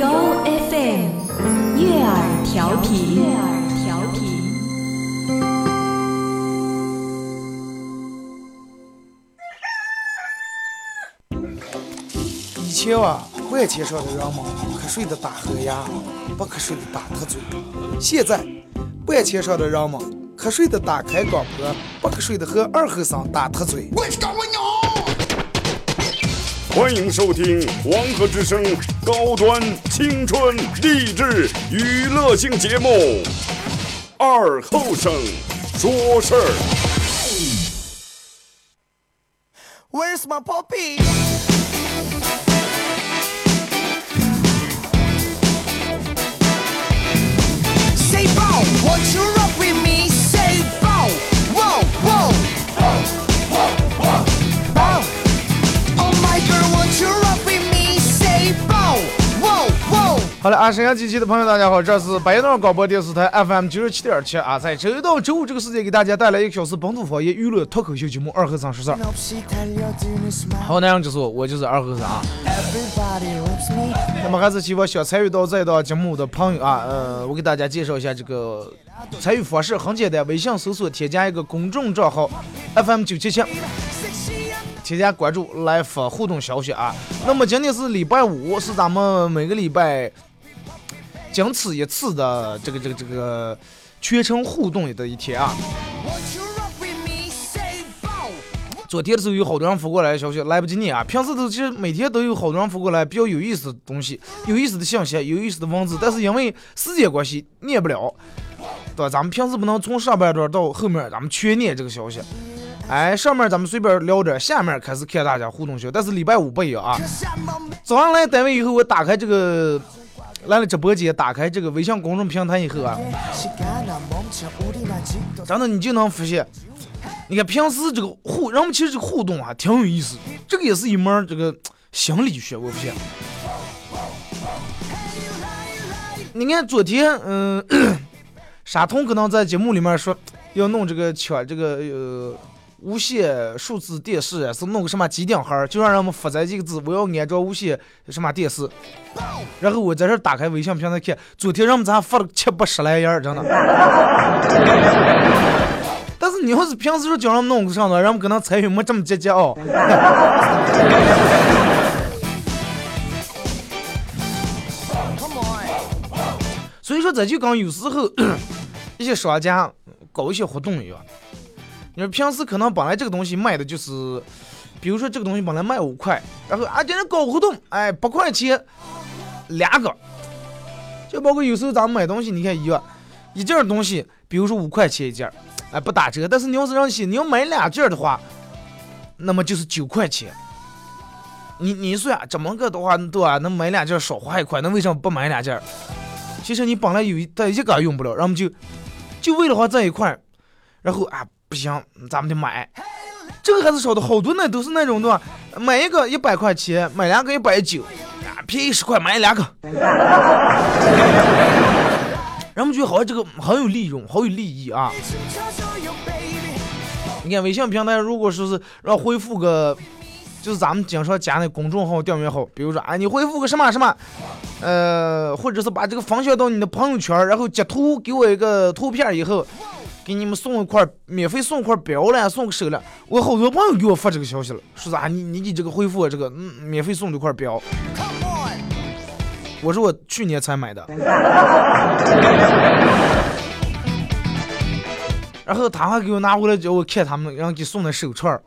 由 FM 悦耳调频。悦耳调频。以前啊，万千上的人们瞌睡的打呵牙，不瞌睡的打特嘴。现在，万千上的人们瞌睡的打开广播，不瞌睡的和二后生打特嘴。欢迎收听《黄河之声》高端青春励志娱乐性节目《二后生说事儿》。Where's my puppy？What's your 好了，啊，沈阳机器的朋友，大家好，这是白段广播电视台 FM 九十七点七啊，在周一到周五这个时间给大家带来一个小时本土方言娱乐脱口秀节目《二和尚说事儿》。好，那样就是我，我就是二和尚啊。那么还是希望想参与到这一档节目的朋友啊，呃，我给大家介绍一下这个参与方式，很简单，微信搜索添加一个公众账号 FM 九七七，添加关注来发互动消息啊。那么今天是礼拜五，是咱们每个礼拜仅此一次的这个这个这个全程互动的一天啊。昨天的时候有好多人发过来的消息，来不及念啊。平时都其实每天都有好多人发过来比较有意思的东西、有意思的信息、有意思的文字，但是因为时间关系念不了，对吧？咱们平时不能从上半段到后面咱们全念这个消息。哎，上面咱们随便聊点，下面开始看大家互动消息。但是礼拜五不一样啊，早上来单位以后，我打开这个来了直播间打开这个微信公众平台以后啊真的你就能发现你看平时这个互人们其实这个互动啊挺有意思这个也是一门这个心理学我发现。你看昨天嗯 沙通可能在节目里面说要弄这个圈这个呃无线数字电视啊，是弄个什么机顶盒儿，就让人们发这几个字，我要安装无线什么电视。然后我在这儿打开微信平台看，昨天人们咱发了七八十来页儿，真的。但是你要是平时说叫人们弄个上头，人们可能参与没这么积极哦。所以说这就跟有时候 一些商家搞一些活动一样。你说平时可能本来这个东西卖的就是，比如说这个东西本来卖五块，然后啊今天搞活动，哎八块钱两个，就包括有时候咱们买东西，你看一样，一件东西，比如说五块钱一件，哎不打折，但是你要是让写你要买两件的话，那么就是九块钱。你你说呀，怎么个的话，对吧？能买两件少花一块，那为什么不买两件？其实你本来有一但一个用不了，然后就就为了花这一块，然后啊不行，咱们得买。这个还是少的，好多呢都是那种的？买一个一百块钱，买两个一百九，啊便宜十块买两个。然后我们觉得好像这个很有利润，好有利益啊！你看微信平台，如果说是让回复个，就是咱们经常加那公众号、订阅号，比如说啊，你回复个什么什么，呃，或者是把这个分享到你的朋友圈，然后截图给我一个图片以后，给你们送一块免费送一块表了，送个手了。我好多朋友给我发这个消息了，说啥你你给这个回复这个嗯免费送这块表，我说我去年才买的。然后他还给我拿回来叫我看他们，然后给送的手串儿，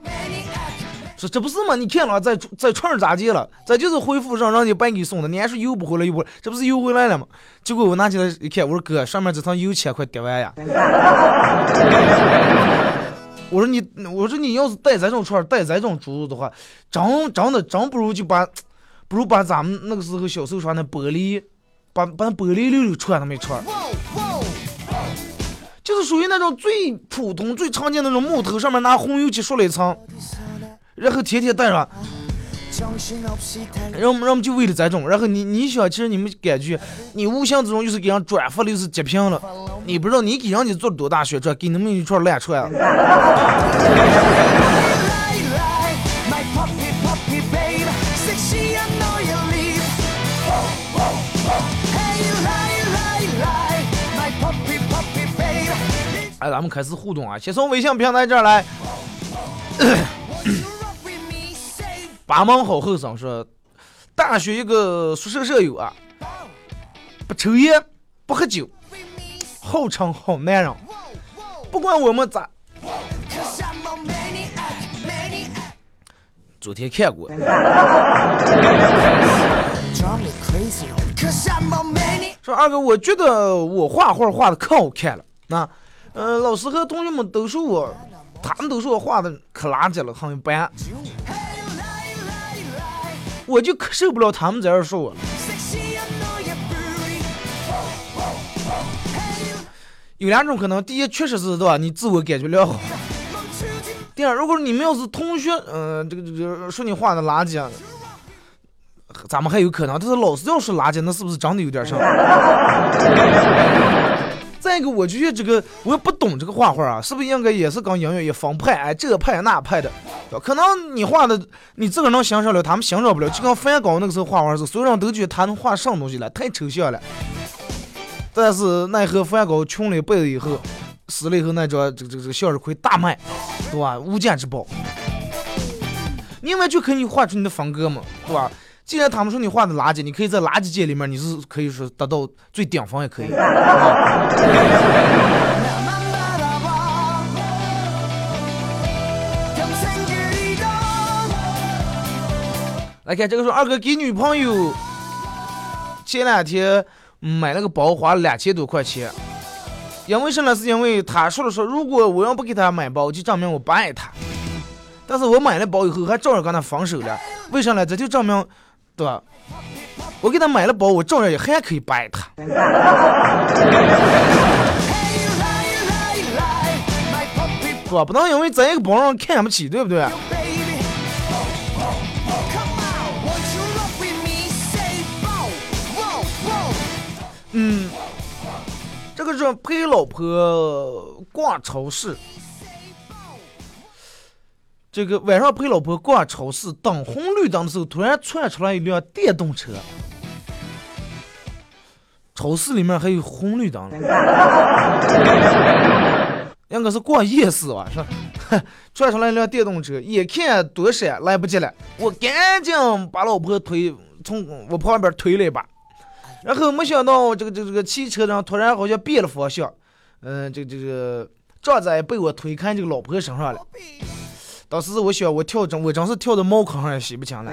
说这不是吗？你看了在在串儿咋地了？这就是回复让让你白给送的，你还是邮不回来邮不回来，这不是邮回来了吗？结果我拿起来一看，我说哥，上面这层油钱快跌完呀！我说你，我说你要是带这种串儿，带这种珠子的话，真真的真不如就把，不如把咱们那个时候小时候穿的玻璃把把玻璃溜溜穿都没穿，Whoa, whoa. 就是属于那种最普通、最常见的那种木头，上面拿红油漆刷了一层，然后天天带上。然后人们就为了这种，然后你你想，其实你们感觉，你无形之中又是给人转发了，又是截屏了，你不知道你给人家做了多大宣传，给你们一串烂串啊。哎，咱们开始互动啊，先从微信平台这儿来。Say 八门好后生说，大学一个宿舍舍友啊，不抽烟，不喝酒，号称好男人，不管我们咋，昨天看过，说二哥，我觉得我画画画的可好看了，那，呃，老师和同学们都说我，他们都说我画的可垃圾了，很一般。我就可受不了他们在这儿说我有两种可能第一确实是对吧？你自我感觉良好。第二如果你们要是同学嗯这个这个说你话的垃圾啊咱们还有可能但是老师要是垃圾那是不是长得有点像再一个，我觉得这个我也不懂这个画画啊，是不是应该也是跟音乐也分派？哎，这派那派的，可能你画的你自个儿能欣赏了，他们欣赏不了。就跟梵高那个时候画画的时，所有人都觉得他能画什么东西了，太抽象了。但是奈何梵高穷了一辈子以后，死了以后那张这个这个这个向日葵大卖，对吧？无价之宝。另外就可以画出你的风格嘛，对吧？既然他们说你画的垃圾，你可以在垃圾界里面，你是可以说达到最顶峰也可以。来看，这个时候二哥给女朋友前两天买了个包花了两千多块钱，因为什么？是因为他说了说，如果我要不给他买包，就证明我不爱他。但是我买了包以后，还照样跟他分手了。为啥呢？这就证明。对吧？我给他买了包，我照样也还可以掰他。对？不能因为咱一个包让看不起，对不对？嗯，这个是陪老婆逛超市，这个晚上陪老婆逛超市，等红绿灯的时候，突然窜出来一辆电动车。超市里面还有红绿灯，应该是逛夜市吧？是吧？窜出来一辆电动车，眼看躲闪来不及了，我赶紧把老婆推从我旁边推了一把。然后没想到这个这个这个汽车上突然好像变了方向，嗯、这个这个账仔被我推开这个老婆身上了。当时我想我跳真我真是跳到茅坑上也洗不清了。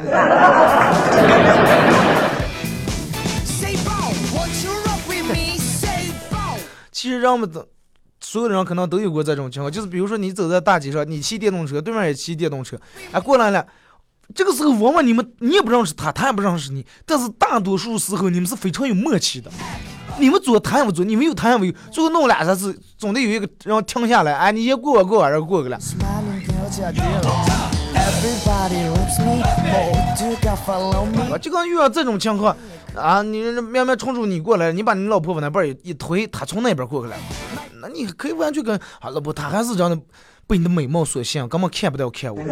其实人们的所有人可能都有过这种情况，就是比如说你走在大街上，你骑电动车，对面也骑电动车，哎过来了。这个时候，往往你们你也不认识他，他也不认识你，但是大多数时候你们是非常有默契的。你们左，他也不左；你们右，他也没有。最后弄俩啥子，总得有一个人停下来，哎，你先过我过我，然后过去了。啊就刚遇到这种情况，啊，你喵喵冲出你过来，你把你老婆婆那边一一推，她从那边过去了，那你可以完全跟啊老婆，她还是这样的被你的美貌所吸引，根本看不到看我。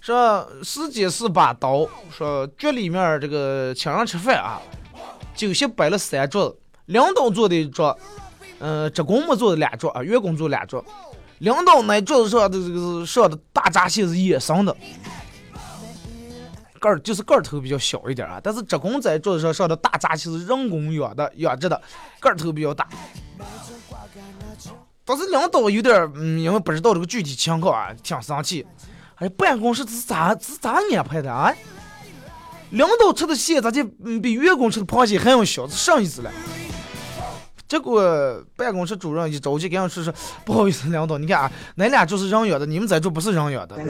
说司机是把刀，说局里面这个请人吃饭啊。酒席摆了三桌，领导坐的一桌，呃，职工们坐的两桌啊，员工坐两桌。领导那桌子上的这个上的大闸蟹是野生的，个儿就是个儿头比较小一点啊，但是职工在桌子上上的大闸蟹是人工养的养殖的，个儿头比较大。当时领导有点嗯，因为不知道这个具体情况啊，挺生气。哎，办公室是咋是咋安排的啊？领导吃的蟹咋就比员工吃的螃蟹还要小？是啥意思了？结果办公室主任一着急跟俺说说，不好意思，领导，你看啊，恁俩就是人养的，你们在这不是人养的，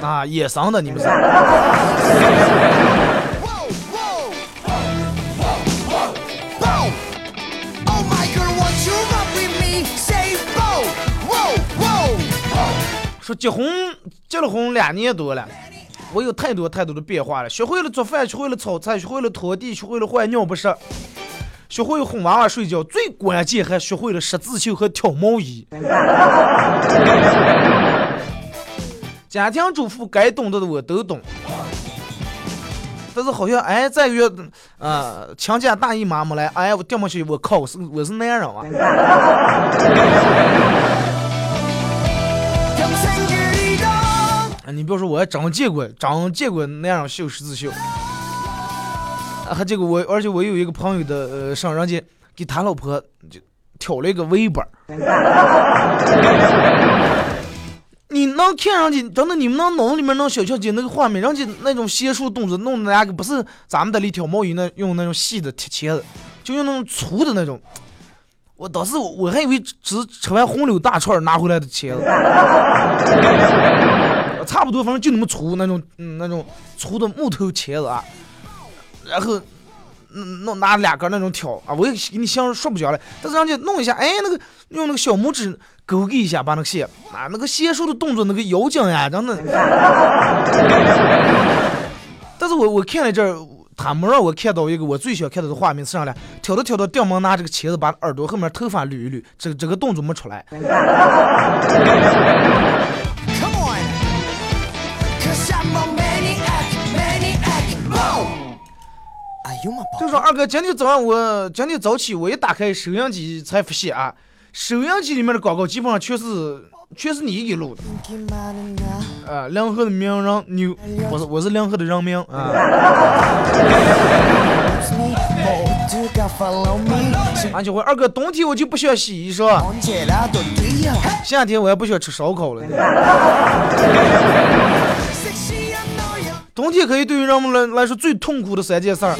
啊，野生的，你们是。说结婚结了婚两年多了，我有太多太多的变化了，学会了做饭，学会了炒菜，学会了拖地，学会了换尿不湿，学会哄娃娃睡觉，最关键还学会了十字绣和挑毛衣。家庭主妇该懂得的我都懂，但是好像哎，再约呃亲家大姨妈没来，哎我掉毛去，我靠，我是我是男人啊！啊，你别说，我还真见过，真见过那样绣十字绣。啊，还见过我，而且我有一个朋友的呃上人家给他老婆就挑了一个围板儿。你能看上去，真的，你们能脑子里面能想象起那个画面，人家那种邪术动作弄的那个不是咱们的里挑毛衣那用那种细的铁钳子，就用那种粗的那种。我当时我还以为只是吃完红柳大串拿回来的钳子。差不多，反正就那么粗那种，嗯，那种粗的木头钳子啊，然后嗯弄拿两根那种挑啊，我也给你想说不下来，但是人家弄一下，哎，那个用那个小拇指勾给一下，把那个线啊，那个线术的动作，那个摇劲呀，真的。但是我我看了这儿，他没让我看到一个我最想看到的画面是啥呢？挑着挑着，掉毛拿这个钳子把耳朵后面头发捋一捋，这个这个动作没出来。就说二哥，今天早上我今天早起，我一打开收音机才发现啊，收音机里面的广告基本上全是全是你给录的。啊，梁河的名人牛，我是我是梁河的人民啊。俺就会，二哥，冬天我就不需要洗衣服，夏天我也不需要吃烧烤了。冬天可以对于人们来来说最痛苦的三件事儿。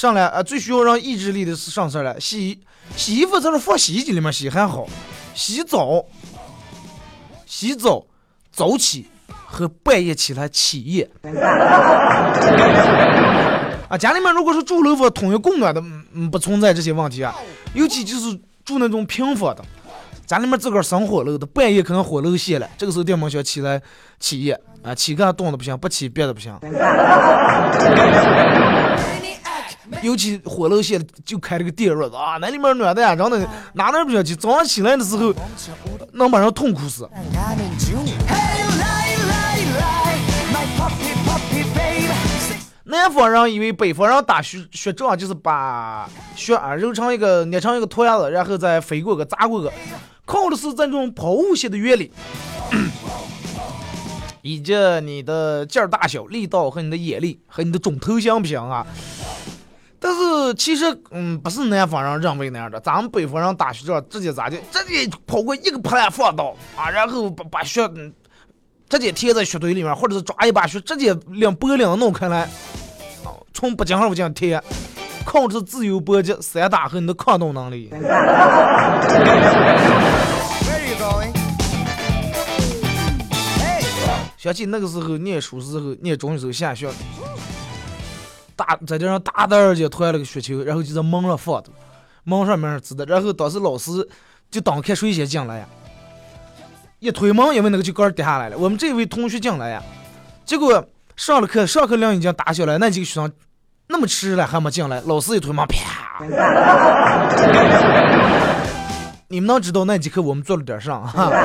上来啊，最需要人意志力的是上事儿了。洗衣洗衣服，咱是放洗衣机里面洗还好，洗澡，洗澡，早起和半夜起来起夜。啊，家里面如果是住楼房统一供暖的，嗯，不存在这些问题啊。尤其就是住那种平房的，家里面自个儿生火炉的，半夜可能火炉熄了，这个时候电门需要起来起夜啊，起个冻的不行，不起别的不行。尤其火炉县就开了个电热子啊那里面暖的呀真的哪哪不想去早上起来的时候能把人痛苦死南方人以为北方人打雪雪仗就是把雪啊揉成一个捏成一个拖鸭子然后再飞过去砸过去。靠的是这种抛物线的原理。以及你的劲儿大小力道和你的眼力和你的肿头像不行啊但是其实，嗯，不是南方人认为那样的，咱们北方人打雪仗直接咋的？直接跑过一个破烂放倒啊，然后把把雪嗯直接贴在雪堆里面，或者是抓一把雪直接两脖领弄开来，啊，从不讲不讲贴，控制自由搏击、散打和你的抗冻能力。想起那个时候念书时候，念中学时候下雪，大在这上大胆儿就团了个雪球，然后就在门上放着，门上面是纸的，然后当时老师就当看谁先进来呀，一推门，因为那个就杆儿跌下来了，我们这位同学进来呀，结果上了课，上课铃已经打响了，那几个学生那么迟了还没进来，老师一推门，啪！你们能知道那节课我们做了点啥哈？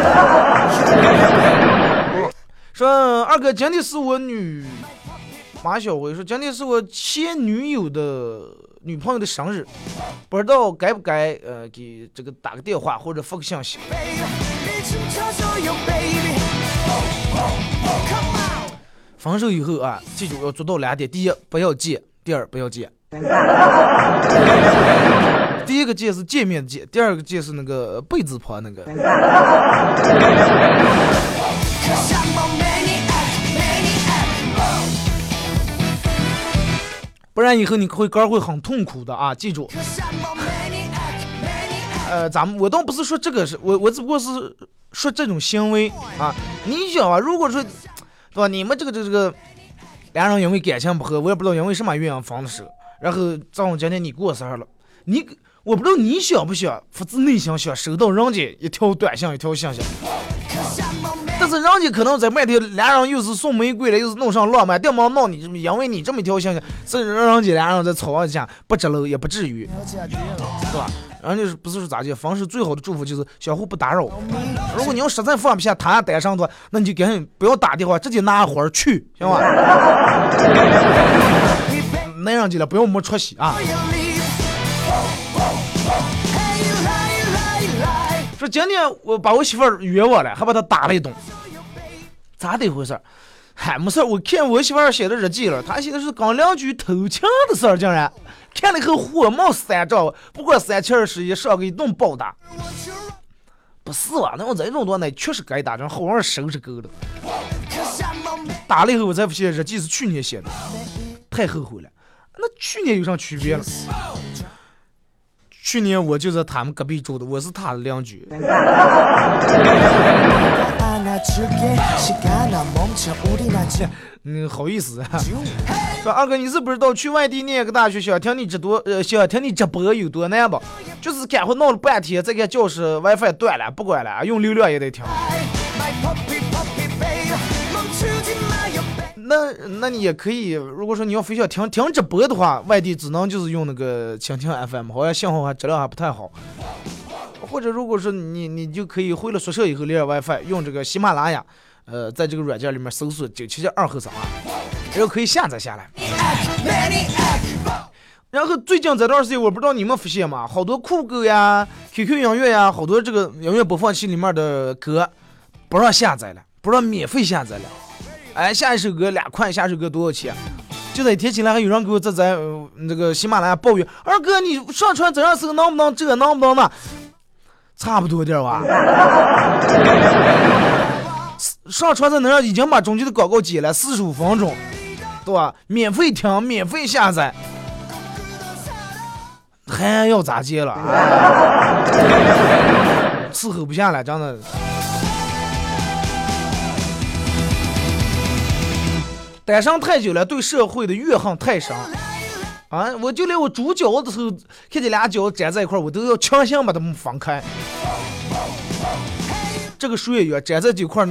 说二哥，今天是我女马小伟说，今天是我前女友的女朋友的生日，不知道该不该呃给这个打个电话或者发个信息。分手以后啊，记住要做到两点，第一不要见，第二不要见。第一个见是见面的见，第二个见是那个被子旁那个。不然以后你会肝会很痛苦的啊！记住，呃，咱们我倒不是说这个是我我只不过是说这种行为啊。你想啊，如果说对吧，你们这个这个这个俩人因为感情不和，我也不知道因为什么原因分的手，然后正好今天你过生日了，你我不知道你想不想发自内心想收到人家一条短信一条信息，但是人家可能在外头俩人又是送玫瑰了，又是弄上浪漫，掉毛闹你，因为你这么一条信息，是让人家俩人在吵一架，不值了，也不至于，对吧？人家是不是说咋的？凡事最好的祝福就是相互不打扰。如果你要实在放不下他单身的话，那你就赶紧不要打电话，直接拿花儿去，行吧？那样去了，不要没出息啊！说今天我把我媳妇儿约我了，还把她打了一顿，咋的回事儿？嗨，没事，我看我媳妇儿写的日记了，她写的是跟邻居偷情的事儿，竟然看了以后火冒三丈，不过三七二十一，上个一顿暴打。不是啊，那我这种多那确实该打，这好玩意儿收拾够了。打了以后我才发现日记是去年写的，太后悔了。那去年有啥区别了？去年我就在他们隔壁住的我是他的邻居。嗯好意思说二哥你是不知道去外地念个大学想听你直播呃想听你直播有多难吧就是赶快弄了半天这个教室 wifi 断了不管了用流量也得听那那你也可以，如果说你要非要听听直播的话，外地只能就是用那个蜻蜓 FM，好像信号还质量还不太好。或者如果说你你就可以回了宿舍以后连上 WiFi，用这个喜马拉雅，呃，在这个软件里面搜索九七七二后生啊，然后可以下载下来。然后最近这段时间，我不知道你们发现吗？好多酷狗呀、QQ 音乐呀，好多这个音乐播放器里面的歌不让下载了，不让免费下载了。哎，下一首歌两块，下一首歌多少钱？就在一天起来，还有人给我在在、那个喜马拉雅抱怨：“二哥，你上传这样是个能不能这个能不能那？”差不多点儿吧。上传在能让已经把中间的广告剪了四十五分钟，对吧？免费听，免费下载。还要咋接了？哎伺候不下来，真的。单身太久了，对社会的怨恨太深啊！我就连我煮饺子的时候，看见俩饺子粘在一块，我都要强行把它们分开。这个水也粘在这块，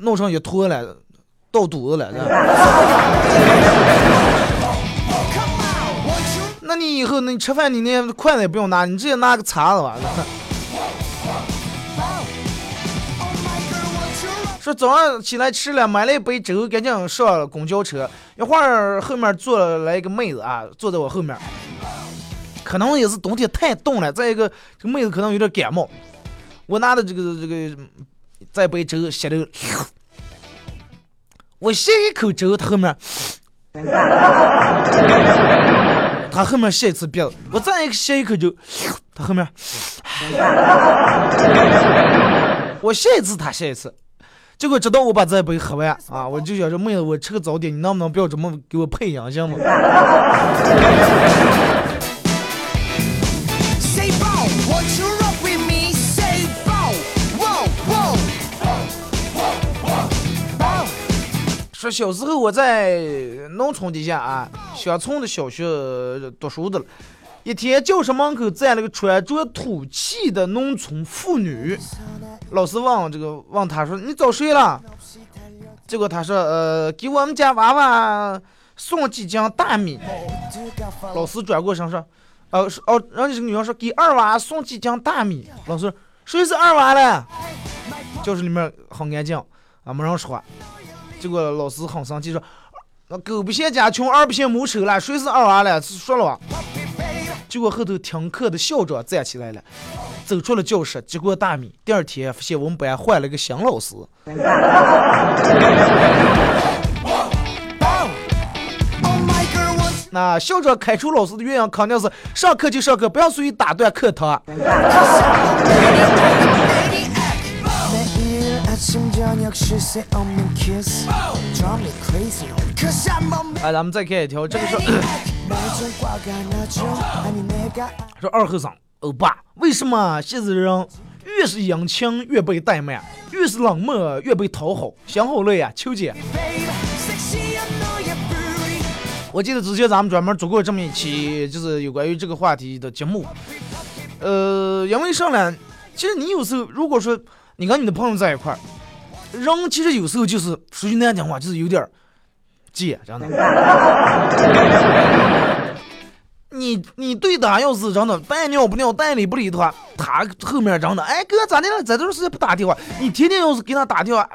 弄成一坨了，到肚子了。那你以后那你吃饭你那筷子也不用拿，你直接拿个叉子吧。说早上起来吃了，买了一杯粥，赶紧上公交车。一会儿后面坐来一个妹子啊，坐在我后面，可能也是冬天太冻了，再一个这妹子可能有点感冒。我拿的这个这个这杯粥吸的，我吸一口粥，她后面，她后面吸一次鼻子，我再吸一口粥，她后面，我吸一次，她吸一次。结果直到我把这杯喝完 啊，我就想说妹子，我吃个早点，你能不能不要这么给我配音行吗 说小时候我在农村底下啊，乡村的小学读书的了。一天，教室门口站了个穿着土气的农村妇女。老师问这个问他说：“你找谁了？”结果他说：“呃，给我们家娃娃送几斤大米。”老师转过身说：“呃，哦，人家这个女生说给二娃送几斤大米。”老师说：“谁是二娃嘞？”教室里面很安静啊，没人说话。结果老师很生气说：“那狗不嫌家穷，二不嫌母丑了，谁是二娃了？说了吧。”结果后头听课的校长站起来了，走出了教室接过大米第二天发现我们班换了一个新老师那校长开除老师的原因肯定是上课就上课不要随意打断课堂。啊咱们再看一条这个是 是二后生欧巴，为什么现在人越是殷勤越被怠慢，越是冷漠越被讨好？想好了呀，秋姐。我记得之前咱们专门做过这么一期，就是有关于这个话题的节目。呃，因为上来，其实你有时候如果说你跟你的朋友在一块儿，人其实有时候就是说句难听话，就是有点儿贱，真的。你你对打要是真的半尿不尿、带理不理的话，他后面真的哎哥咋的了？这段时间不打电话，你天天要是给他打电话，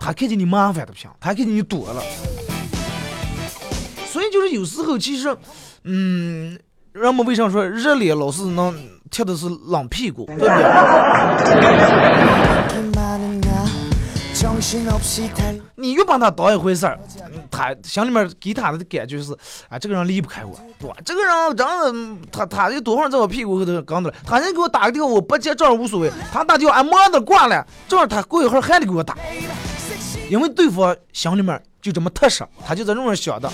他看见你麻烦都不行，他看见你躲了。所以就是有时候其实，嗯，人们为啥说热脸老是能贴的是冷屁股，对不对？你越把他当一回事儿，他心里面给他的感觉是，啊，这个人离不开我，对吧？这个人真的，他他就多会儿在我屁股后头刚的了，他先给我打个电话，我不接这儿无所谓，他打电话俺忙的挂了，正好他过一会儿还得给我打，因为对方心里面就这么踏实，他就在这么想的。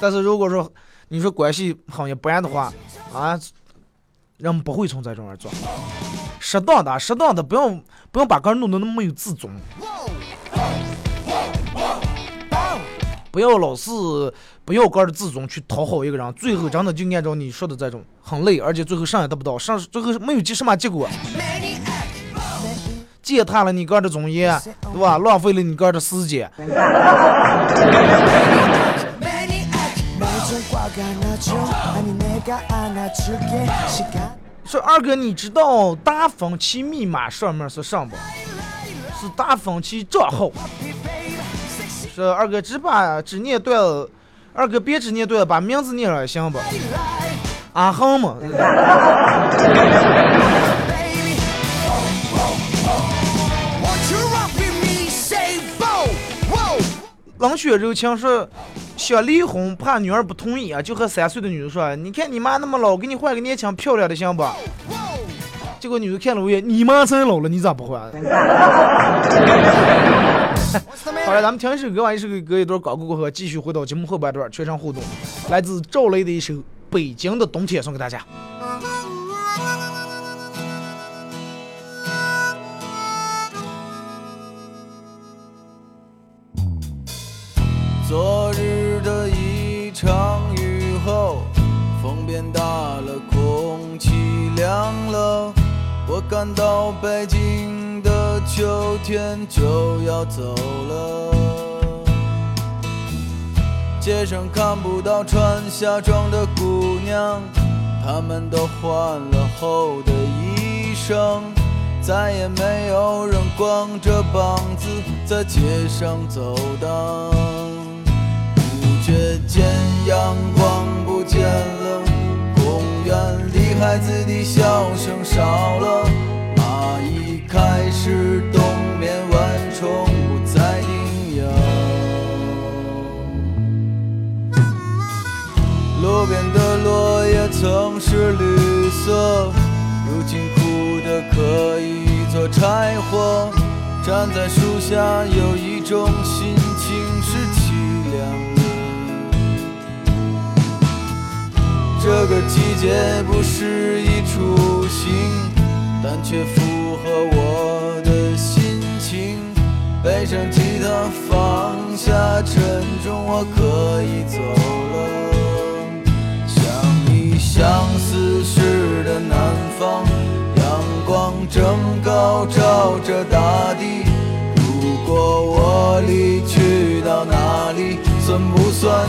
但是如果说你说关系好一般的话，啊，人不会从这种儿做，适当的，适当的，不要不要把个人弄得那么没有自尊。不要老是不要个人的自尊去讨好一个人，最后真的就按照你说的这种很累，而且最后啥也得不到，上最后没有结什么结果，践踏了你哥的尊严，对吧？浪费了你哥的时间。说二哥，你知道达芬奇密码上面是什么？是达芬奇账号。说二哥，只把只念对了，二哥别只念对了，把名字念了行不？阿恒嘛。冷血柔情说：“想离婚，怕女儿不同意啊，就和三岁的女儿说：“你看你妈那么老，给你换个年轻漂亮的行不？”结果女的看了我一眼：“你妈真老了，你咋不换？” 好了，咱们听一首歌，完一首歌一段广告过后，继续回到节目后半段全场互动，来自赵雷的一首《北京的冬天》送给大家。感到北京的秋天就要走了。街上看不到穿夏装的姑娘，她们都换了厚的衣裳，再也没有人光着膀子在街上走荡。不觉间阳光不见，孩子的笑声少了，蚂蚁开始冬眠，蚊虫不再叮咬。路边的落叶曾是绿色，如今枯的可以做柴火。站在树下，有一种心这个季节不适宜出行，但却符合我的心情。背上吉他，放下沉重，我可以走了。像你相思时的南方，阳光正高照着大地。如果我离去到哪里，算不算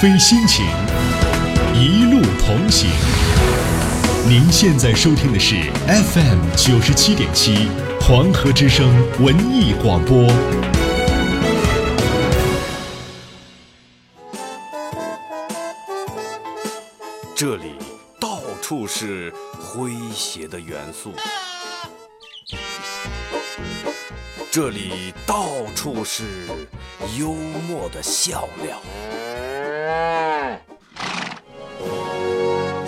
飞心情，一路同行。您现在收听的是 FM 九十七点七黄河之声文艺广播。这里到处是诙谐的元素，这里到处是幽默的笑料，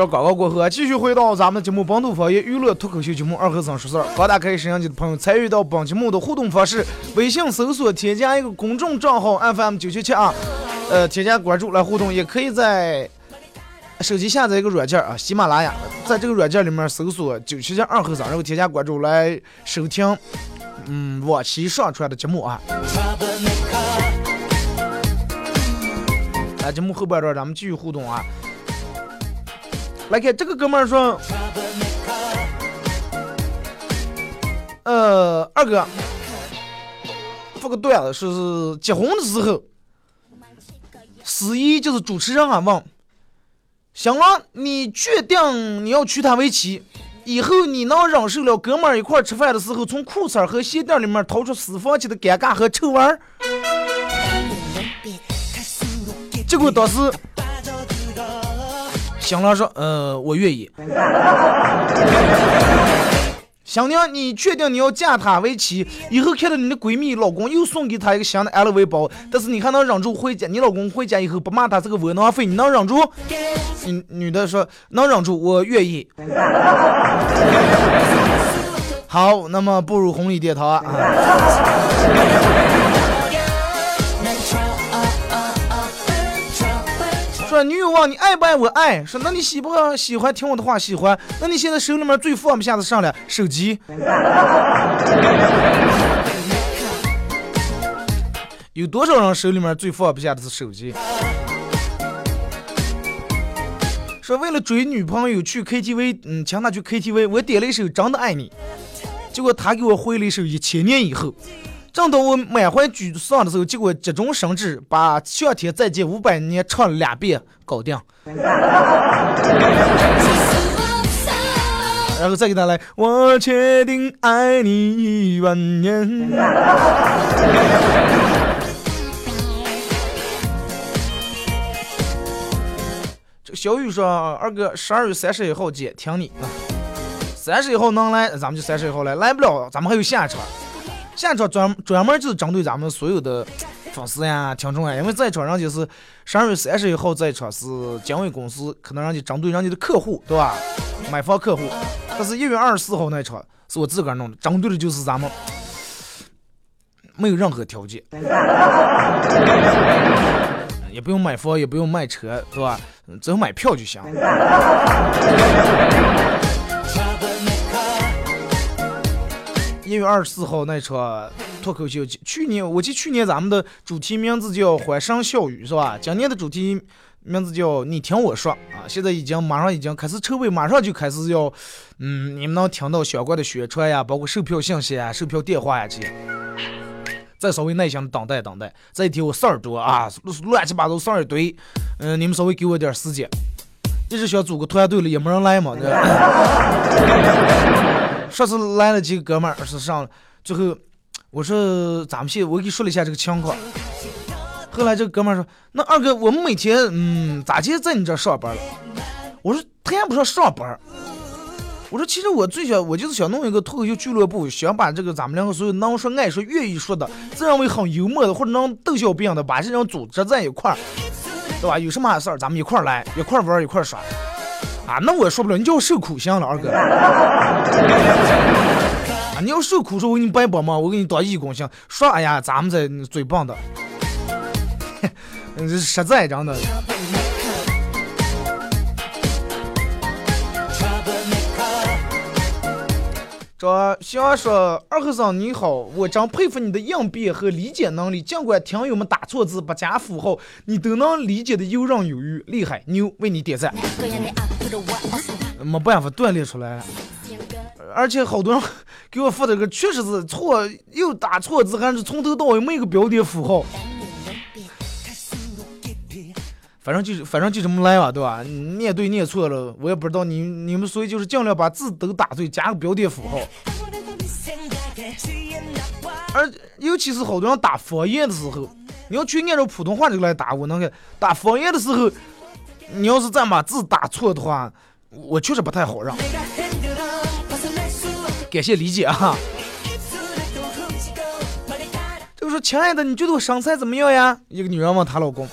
段广告过后啊，继续回到咱们节目《本土方言娱乐脱口秀节目》二和尚说事儿。刚打开摄像机的朋友，参与到本节目的互动方式，微信搜索添加一个公众账号 FM 九七七啊，呃，添加关注来互动，也可以在手机下载一个软件啊，喜马拉雅，在这个软件里面搜索九七七二和尚，然后添加关注来收听，嗯，往期上传的节目啊。来，节目后半段咱们继续互动啊。来看这个哥们儿说，呃，二哥，发个段子，说是结婚的时候，司仪就是主持人啊问，行了，你确定你要娶她为妻？以后你能忍受了哥们儿一块儿吃饭的时候，从裤衩和鞋垫里面掏出私房钱的尴尬和臭味儿？结果当时新郎说：“呃，我愿意。” 新娘，你确定你要嫁他为妻？以后看到你的闺蜜老公又送给她一个新的 LV 包，但是你还能忍住回家？你老公回家以后不骂他这个窝囊废，你能忍住？女女的说：“能忍住，我愿意。” 好，那么步入红利殿堂啊！女友问你爱不爱我爱，说那你喜不喜欢听我的话喜欢，那你现在手里面最放不下的上了手机。有多少人手里面最放不下的是手机？说为了追女朋友去 KTV，嗯，请她去 KTV，我点了一首《真的爱你》，结果她给我回了一首《一千年以后》。正当我满怀沮丧的时候，结果急中生智，把《向天再借五百年》唱了两遍，搞定。然后再给他来，我确定爱你一万年。这个小雨说，二哥十二月三十一号见，听你啊。三十一号能来，咱们就三十一号来；来不了，咱们还有下场。现场专专门就是针对咱们所有的粉丝呀、听众呀，因为这一场人就是十二月三十一号这一场是经纬公司，可能人家针对人家的客户，对吧？买房客户。但是一月二十四号那场是我自个儿弄的，针对的就是咱们没有任何条件，也不用买房，也不用卖车，对吧？只要买票就行。一月二十四号那场脱口秀，去年我记得去年咱们的主题名字叫“欢声笑语”是吧？今年的主题名字叫“你听我说”啊！现在已经马上已经开始筹备，马上就开始要，嗯，你们能听到相关的宣传呀，包括售票信息啊、售票电话呀这些。再稍微耐心的等待等待，这一天我事儿多啊，乱七八糟事儿一堆，嗯，你们稍微给我点时间。一直想组个团队了，也没人来嘛。这上次来了几个哥们儿，是上最后我说咱们现我给你说了一下这个情况。后来这个哥们儿说，那二哥我们每天嗯咋就在你这上班了？我说谈不上上班。我说其实我最想我就是想弄一个脱口秀俱乐部，想把这个咱们两个所有能说爱说愿意说的，自认为很幽默的或者能逗笑别人的，把这人组织在一块儿。对吧？有什么事儿咱们一块儿来，一块儿玩，一块儿耍。啊，那我说不了，你叫我受苦行了，二哥。啊，你要受苦，说我给你白帮忙，我给你当义工行。说哎呀，咱们这最棒的，实在真的。这想说二和尚你好，我真佩服你的应变和理解能力。尽管听友们打错字不加符号，你都能理解的游刃有余，厉害牛，为你点赞。没办法锻炼出来了，而且好多人 给我发这个确实是错，又打错字，还是从头到尾没有个标点符号。反正就是，反正就这么来吧，对吧？念对念错了，我也不知道你你们，所以就是尽量把字都打对，加个标点符号。而尤其是好多人打方言的时候，你要去按照普通话这个来打，我能给打方言的时候，你要是再把字打错的话，我确实不太好让。感谢理解啊。这个说，亲爱的，你觉得我身材怎么样呀？一个女人问她老公。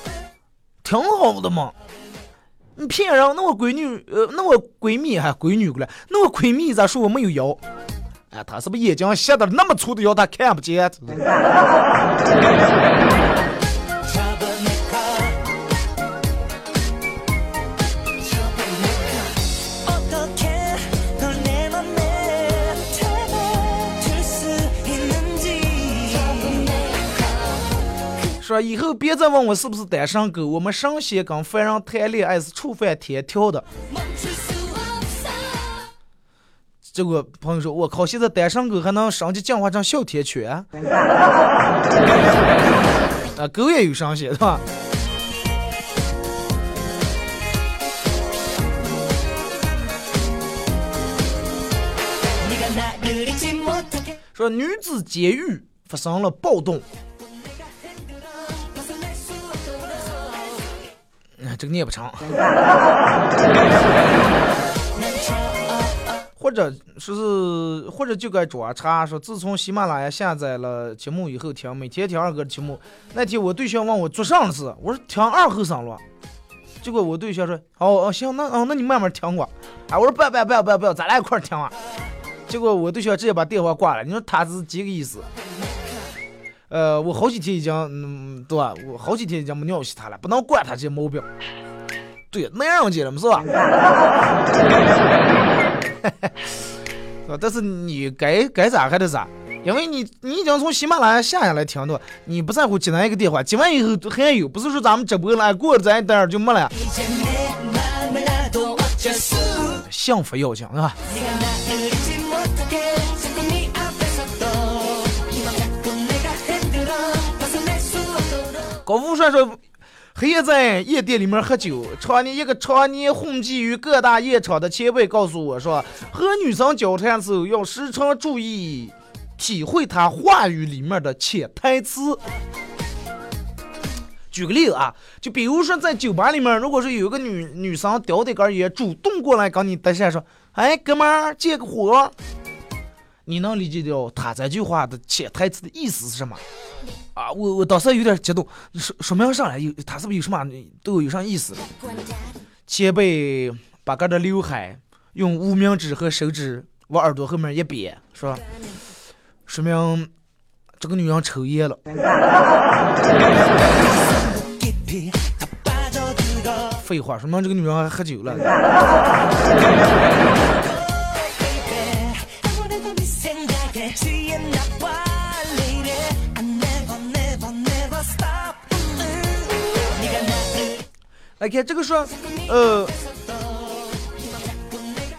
挺好的嘛，你骗人！那我闺女，呃，那我闺蜜还闺女过来，那我闺蜜咋说我没有腰？哎，她是不是眼睛瞎的那么粗的腰，她看不见？说以后别再问我是不是单身狗，我们神仙跟凡人谈恋爱是触犯天条的。这个朋友说：“我靠，现在单身狗还能升级进化成哮天犬？”啊，狗也有神仙是吧？说女子监狱发生了暴动。这个念不成，或者说是，或者就该抓查说，自从喜马拉雅下载了节目以后听，每天听二哥的节目。那天我对象问我做啥事，我说听二后生了。结果我对象说，哦哦行，那哦那你慢慢听吧。啊，我说不要不要不要不要不要，咱俩一块听啊。结果我对象直接把电话挂了。你说他是几个意思？呃，我好几天已经，嗯，对吧？我好几天已经没联系他了，不能惯他这些毛病。对，男人家了嘛，是吧？但是你该该咋还得咋，因为你你已经从喜马拉雅下下来听的，你不在乎接那一个电话，接完以后还有，不是说咱们直播了，过了咱一儿就没了。幸福要紧是吧？高富帅说：“黑夜在夜店里面喝酒，常年一个常年混迹于各大夜场的前辈告诉我说，和女生交谈时候要时常注意体会她话语里面的潜台词。举个例子啊，就比如说在酒吧里面，如果说有一个女女生叼着根烟主动过来跟你搭讪说：‘哎，哥们儿，借个火。’你能理解掉他这句话的潜台词的意思是什么？”啊，我我当时有点激动，说说明上来有他是不是有什么都有啥意思？前辈把个的刘海用无名指和手指往耳朵后面一别，说说明这个女人抽烟了。废话，说明这个女人还喝酒了。来看这个说，呃，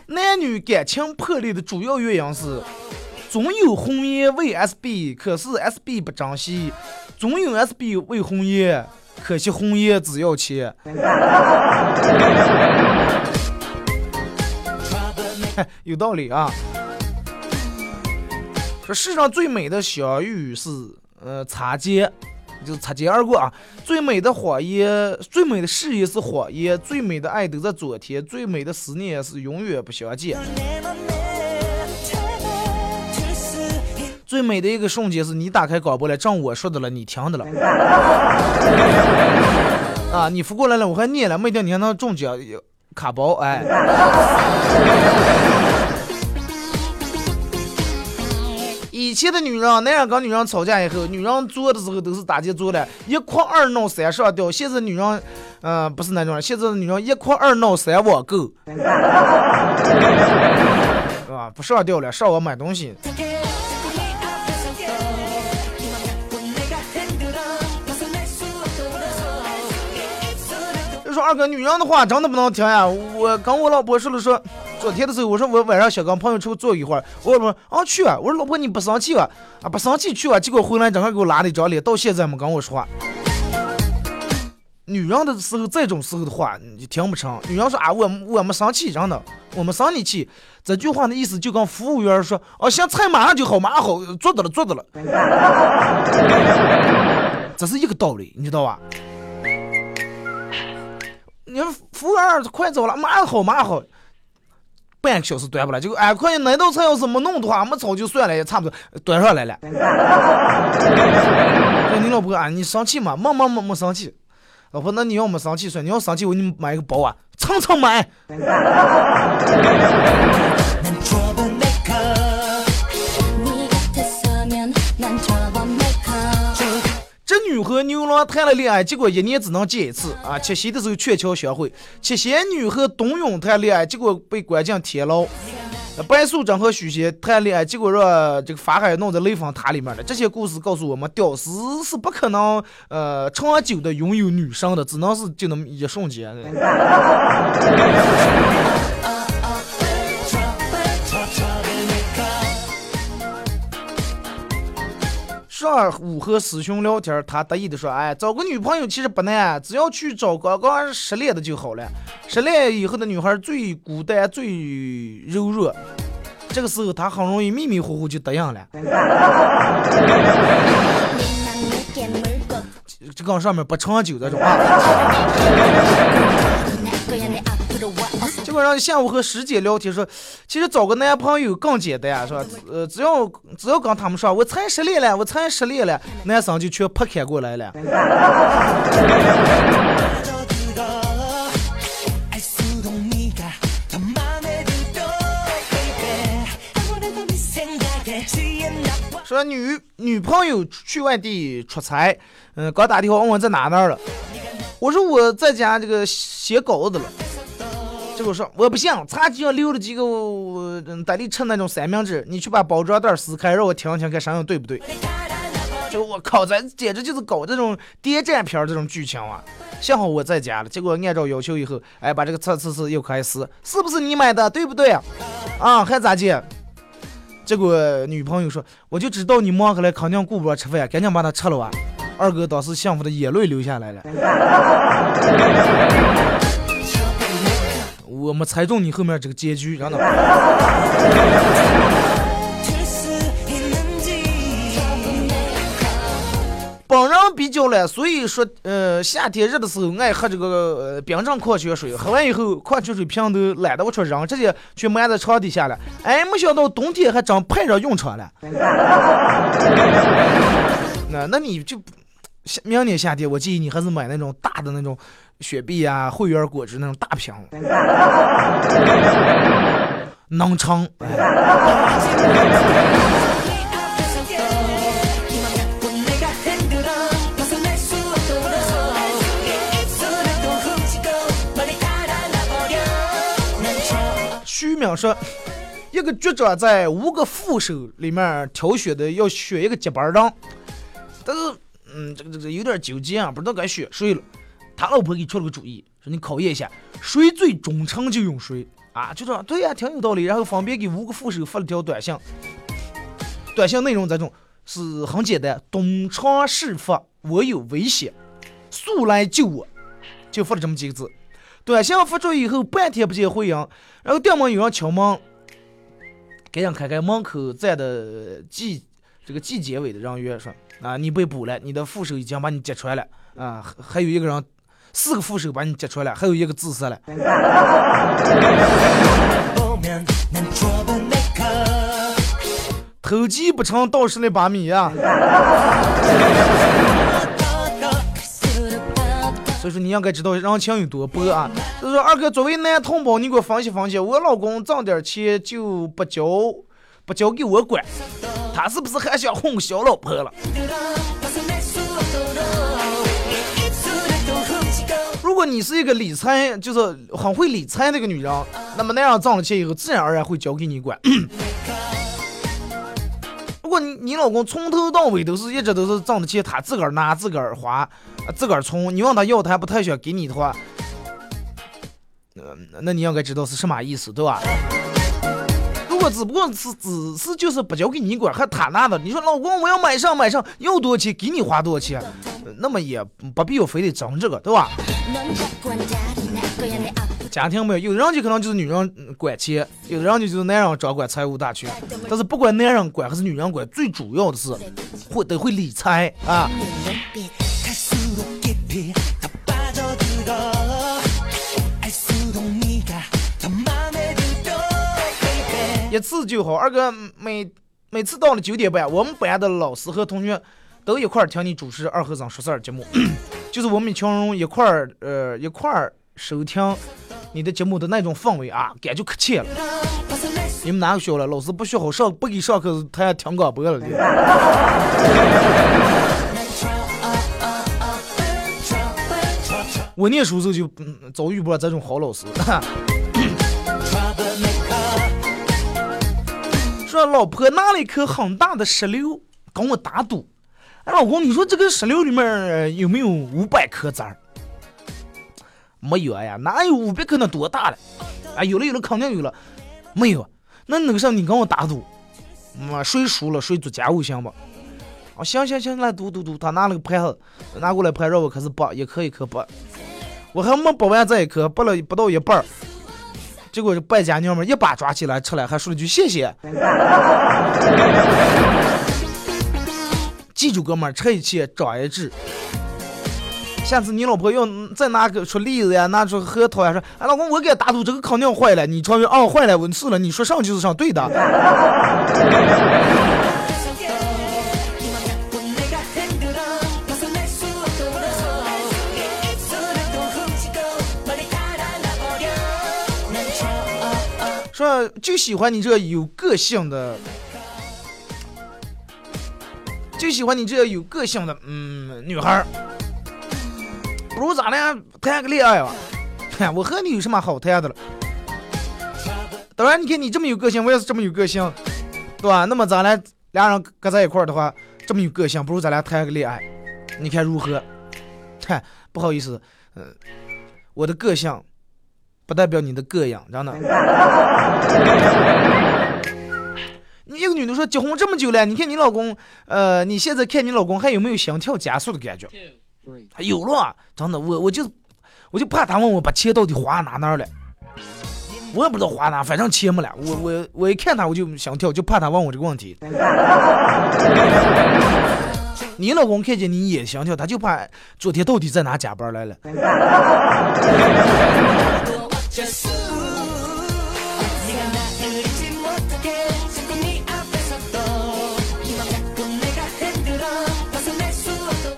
男女感情破裂的主要原因是，总有红颜为 SB，可是 SB 不珍惜；总有 SB 为红颜，可惜红颜只要钱。有道理啊。说世上最美的相遇是，呃，擦肩。就是擦肩而过啊！最美的谎言，最美的誓言是谎言；最美的爱都在昨天；最美的思念是永远不相见。最美的一个瞬间是你打开广播了，正我说的了，你听的了。啊，你扶过来了，我还念了，没定你还能中奖卡包，哎。以前的女人，男人跟女人吵架以后，女人做的时候都是打结做的，一哭二闹三上吊。现在女人，嗯、不是那种人，现在女人一哭二闹三网购，是吧？不上吊了，上网买东西。二哥，女人的话真的不能听呀！我跟我老婆说了说，昨天的时候我说我晚上想跟朋友出去坐一会儿，我老婆说啊去啊，我说老婆你不生气吧？啊不生气去啊，结果回来正好给我拉了一张脸，到现在没跟我说话。女人的时候，这种时候的话你听不成。女人说啊，我我没生气，真的，我没生你气。这句话的意思就跟服务员说，哦，行，菜马上就好，马上好，做的了，做的了。这是一个道理，你知道吧？你说服务员快走了，马上好，马上好。半个小时端不来，结果哎，快那道菜要是没弄的话，没炒就算了，也差不多端上来了。说你老婆啊，你生气吗？没没没没生气。老婆，那你要没生气，算你要生气，我给你买一个包啊，蹭蹭买。织女和牛郎谈了恋爱，结果一年只能见一次啊！七夕的时候鹊桥相会。七仙女和董永谈恋爱，结果被关进天牢。白素贞和许仙谈恋爱，结果让这个法海弄在雷峰塔里面了。这些故事告诉我们，屌丝是不可能呃长久的拥有女生的，只能是就那么一瞬间。上午和师兄聊天，他得意的说：“哎，找个女朋友其实不难，只要去找刚刚失恋的就好了。失恋以后的女孩最孤单、最柔弱，这个时候她很容易迷迷糊糊就答应了。这跟上面不长久这种啊。结果让下午和师姐聊天说，其实找个男朋友更简单，是吧？呃，只要只要跟他们说，我才失恋了，我才失恋了，男生就全扑开过来了。说女女朋友去外地出差，嗯，刚打电话问我在哪那儿了，我说我在家这个写稿子了。我说我不信，茶几上留了几个嗯得里吃那种三明治，你去把包装袋撕开，让我听听看声音对不对。就我靠，咱简直就是搞这种谍战片这种剧情啊！幸好我在家了，结果按照要求以后，哎，把这个测测试又开始，是不是你买的，对不对啊？还咋地？结果女朋友说，我就知道你忙起来肯定顾不上吃饭，赶紧把它吃了啊！二哥当时幸福的眼泪流下来了。我没猜中你后面这个结局，真的。本人比较懒，所以说，呃，夏天热的时候爱喝这个冰镇矿泉水，喝完以后矿泉水瓶都懒得往出扔，直接去埋在床底下了。哎，没想到冬天还真派上用场了。那那你就明年夏天，我建议你还是买那种大的那种雪碧啊、汇源果汁那种大瓶，能撑。徐淼说，一个局长在五个副手里面挑选的，要选一个接班人，但是，嗯，这个这个有点纠结啊，不知道该选谁了。他老婆给出了个主意，说你考验一下，谁最忠诚就用谁啊。就说对呀，挺有道理。然后分别给五个副手发了条短信，短信内容这种是很简单：东窗事发，我有危险，速来救我，就发了这么几个字。短信发出以后，半天不见回应，然后店门有人敲门，赶紧开开门口站的纪这个纪检委的人员说：“啊，你被捕了，你的副手已经把你接出来了啊，还有一个人，四个副手把你接出来了，还有一个自杀了。”偷鸡不成倒吃了把米啊！所 所以说你应该知道人情有多薄啊。就是说二哥作为男同胞，你给我分析分析，我老公挣点钱就不交不交给我管，他是不是还想哄小老婆了？如果你是一个理财，就是很会理财那个女人，那么那样挣了钱以后，自然而然会交给你管。如果你你老公从头到尾都是一直都是挣的钱，他自个儿拿自个儿花，自个儿存，你问他要，他还不太想给你的话，呃，那你应该知道是什么意思，对吧？我只不过是只是就是不交给你管，还他拿的，你说老公我要买上买上，要多少钱给你花多少钱，那么也不必要非得争这个，对吧？家庭没有，有的人就可能就是女人管钱，有的人就就是男人掌管财务大权。但是不管男人管还是女人管，最主要的是会得会理财啊。一次就好，二哥每每次到了九点半，我们班的老师和同学都一块儿听你主持二和尚说事儿节目，就是我们一群人一块儿呃一块儿收听你的节目的那种氛围啊，感觉可切了。你们哪个学了？老师不学好上不给上课，他还听广播了。我念书时候就嗯遭遇不了这种好老师。说老婆拿了一颗很大的石榴跟我打赌，哎，老公，你说这个石榴里面有没有五百颗籽儿？没有呀，哪有五百颗那多大了？啊，有了有了，肯定有了。没有，那那个啥，你跟我打赌，妈，谁输了谁做家务行吧？啊，行行行，来赌赌赌。他拿了个盘子，拿过来盘让我开始剥，一颗一颗剥。我还没剥完这一颗，剥了不到一半儿。结果这败家娘们一把抓起来吃了，还说了句谢谢。记住，哥们儿，吃一堑长一智。下次你老婆要再拿个出栗子呀，拿出核桃呀，说，哎，老公，我给他打赌，这个肯定坏了。你穿越哦，坏了，我是了，你说上就是上，对的。就喜欢你这有个性的，就喜欢你这有个性的，嗯，女孩儿。不如咱俩谈个恋爱吧？我和你有什么好谈的了？当然，你看你这么有个性，我也是这么有个性，对吧？那么咱俩俩人搁在一块儿的话，这么有个性，不如咱俩谈个恋爱，你看如何？嗨，不好意思，嗯，我的个性不代表你的个样，真的。你一个女的说结婚这么久了，你看你老公，呃，你现在看你老公还有没有心跳加速的感觉？有了，真的，我我就我就怕他问我把钱到底花哪哪了，我也不知道花哪，反正钱没了。我我我一看他我就想跳，就怕他问我这个问题。你老公看见你也想跳，他就怕昨天到底在哪加班来了。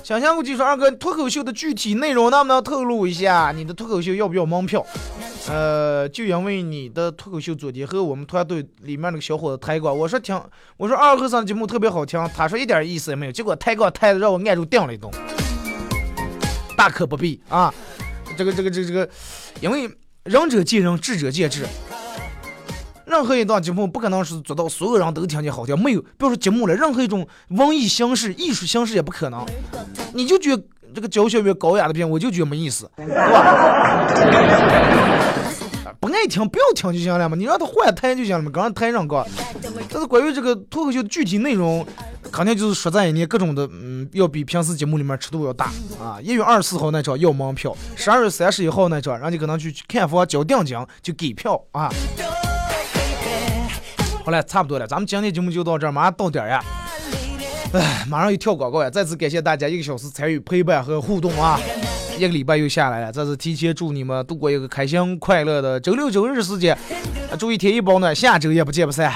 想象过就说二哥脱口秀的具体内容能不能透露一下？你的脱口秀要不要门票？呃，就因为你的脱口秀昨天和我们团队里面那个小伙子抬杠，我说听，我说二和尚节目特别好听，他说一点意思也没有，结果抬杠抬的让我按住定了一顿，大可不必啊！这个这个这个这个，因为仁者见仁，智者见智。任何一段节目不可能是做到所有人都听见好听，没有，别说节目了，任何一种文艺形式、艺术形式也不可能。你就觉这个教学越高雅的片，我就觉得没意思，对吧？不爱听不要听就行了嘛，你让他换台就行了嘛，刚刚台上搞。但是关于这个脱口秀的具体内容，肯定就是说在一年各种的，嗯，要比平时节目里面尺度要大啊。一月二十四号那场要门票，十二月三十一号那场，让你可能去看房交定金就给票啊。好了，差不多了，咱们今天节目就到这儿，马上到点儿呀。哎，马上又跳广告呀！再次感谢大家一个小时参与陪伴和互动啊！一个礼拜又下来了，这是提前祝你们度过一个开心快乐的周六周日时间。注意天气保暖，下周也不见不散。